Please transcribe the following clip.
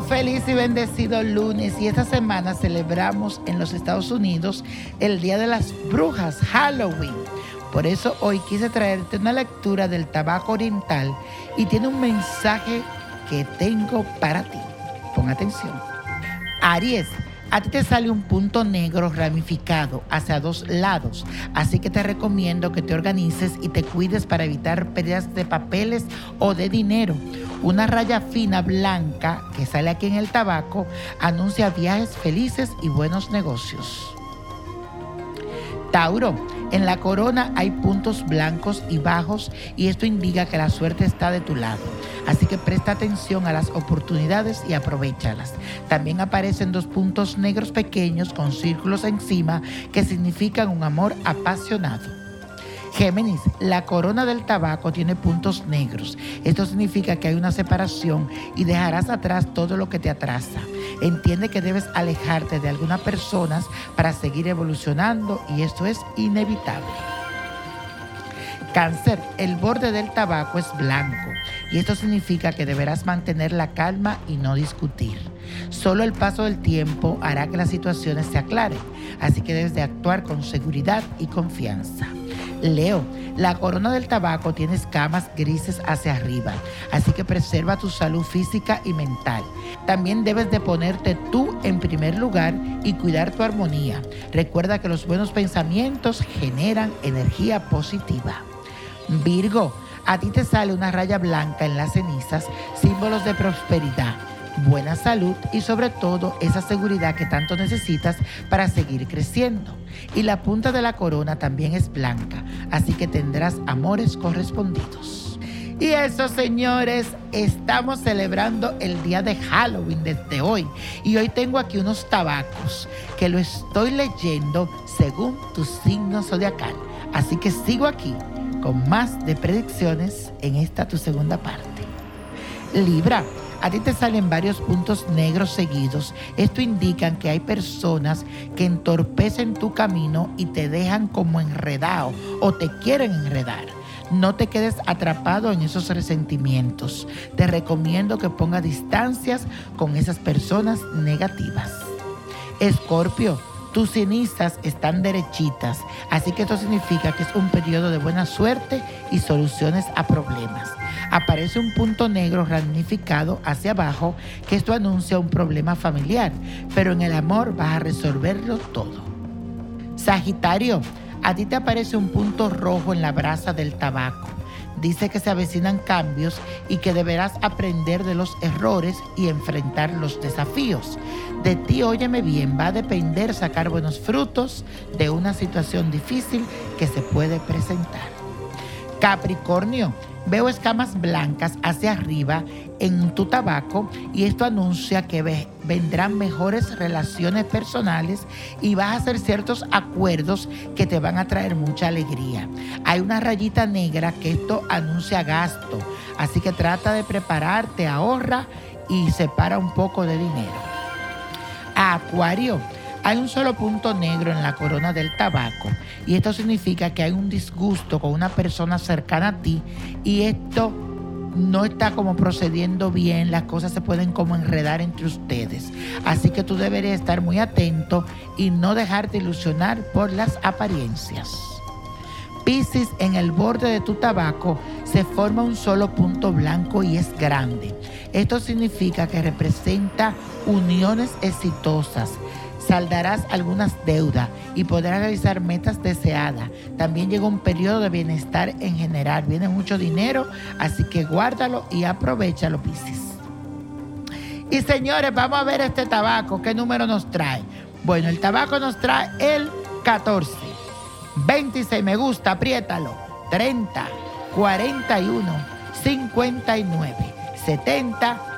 y bendecido lunes y esta semana celebramos en los Estados Unidos el Día de las Brujas, Halloween. Por eso hoy quise traerte una lectura del tabaco oriental y tiene un mensaje que tengo para ti. Pon atención. Aries, a ti te sale un punto negro ramificado hacia dos lados, así que te recomiendo que te organices y te cuides para evitar pérdidas de papeles o de dinero. Una raya fina blanca que sale aquí en el tabaco anuncia viajes felices y buenos negocios. Tauro, en la corona hay puntos blancos y bajos y esto indica que la suerte está de tu lado. Así que presta atención a las oportunidades y aprovechalas. También aparecen dos puntos negros pequeños con círculos encima que significan un amor apasionado. Géminis, la corona del tabaco tiene puntos negros. Esto significa que hay una separación y dejarás atrás todo lo que te atrasa. Entiende que debes alejarte de algunas personas para seguir evolucionando y esto es inevitable. Cáncer, el borde del tabaco es blanco y esto significa que deberás mantener la calma y no discutir. Solo el paso del tiempo hará que las situaciones se aclaren, así que debes de actuar con seguridad y confianza. Leo, la corona del tabaco tiene escamas grises hacia arriba, así que preserva tu salud física y mental. También debes de ponerte tú en primer lugar y cuidar tu armonía. Recuerda que los buenos pensamientos generan energía positiva. Virgo, a ti te sale una raya blanca en las cenizas, símbolos de prosperidad buena salud y sobre todo esa seguridad que tanto necesitas para seguir creciendo. Y la punta de la corona también es blanca, así que tendrás amores correspondidos. Y eso, señores, estamos celebrando el día de Halloween desde hoy. Y hoy tengo aquí unos tabacos que lo estoy leyendo según tu signo zodiacal. Así que sigo aquí con más de predicciones en esta tu segunda parte. Libra a ti te salen varios puntos negros seguidos. Esto indica que hay personas que entorpecen tu camino y te dejan como enredado o te quieren enredar. No te quedes atrapado en esos resentimientos. Te recomiendo que pongas distancias con esas personas negativas. Escorpio, tus cenizas están derechitas, así que esto significa que es un periodo de buena suerte y soluciones a problemas aparece un punto negro ramificado hacia abajo que esto anuncia un problema familiar, pero en el amor vas a resolverlo todo. Sagitario, a ti te aparece un punto rojo en la brasa del tabaco. Dice que se avecinan cambios y que deberás aprender de los errores y enfrentar los desafíos. De ti, óyeme bien, va a depender sacar buenos frutos de una situación difícil que se puede presentar. Capricornio, Veo escamas blancas hacia arriba en tu tabaco y esto anuncia que vendrán mejores relaciones personales y vas a hacer ciertos acuerdos que te van a traer mucha alegría. Hay una rayita negra que esto anuncia gasto, así que trata de prepararte, ahorra y separa un poco de dinero. Acuario hay un solo punto negro en la corona del tabaco y esto significa que hay un disgusto con una persona cercana a ti y esto no está como procediendo bien, las cosas se pueden como enredar entre ustedes. Así que tú deberías estar muy atento y no dejarte ilusionar por las apariencias. Piscis, en el borde de tu tabaco se forma un solo punto blanco y es grande. Esto significa que representa uniones exitosas saldarás algunas deudas y podrás realizar metas deseadas. También llega un periodo de bienestar en general. Viene mucho dinero, así que guárdalo y aprovechalo, Piscis. Y señores, vamos a ver este tabaco. ¿Qué número nos trae? Bueno, el tabaco nos trae el 14. 26 me gusta, apriétalo. 30, 41, 59, 70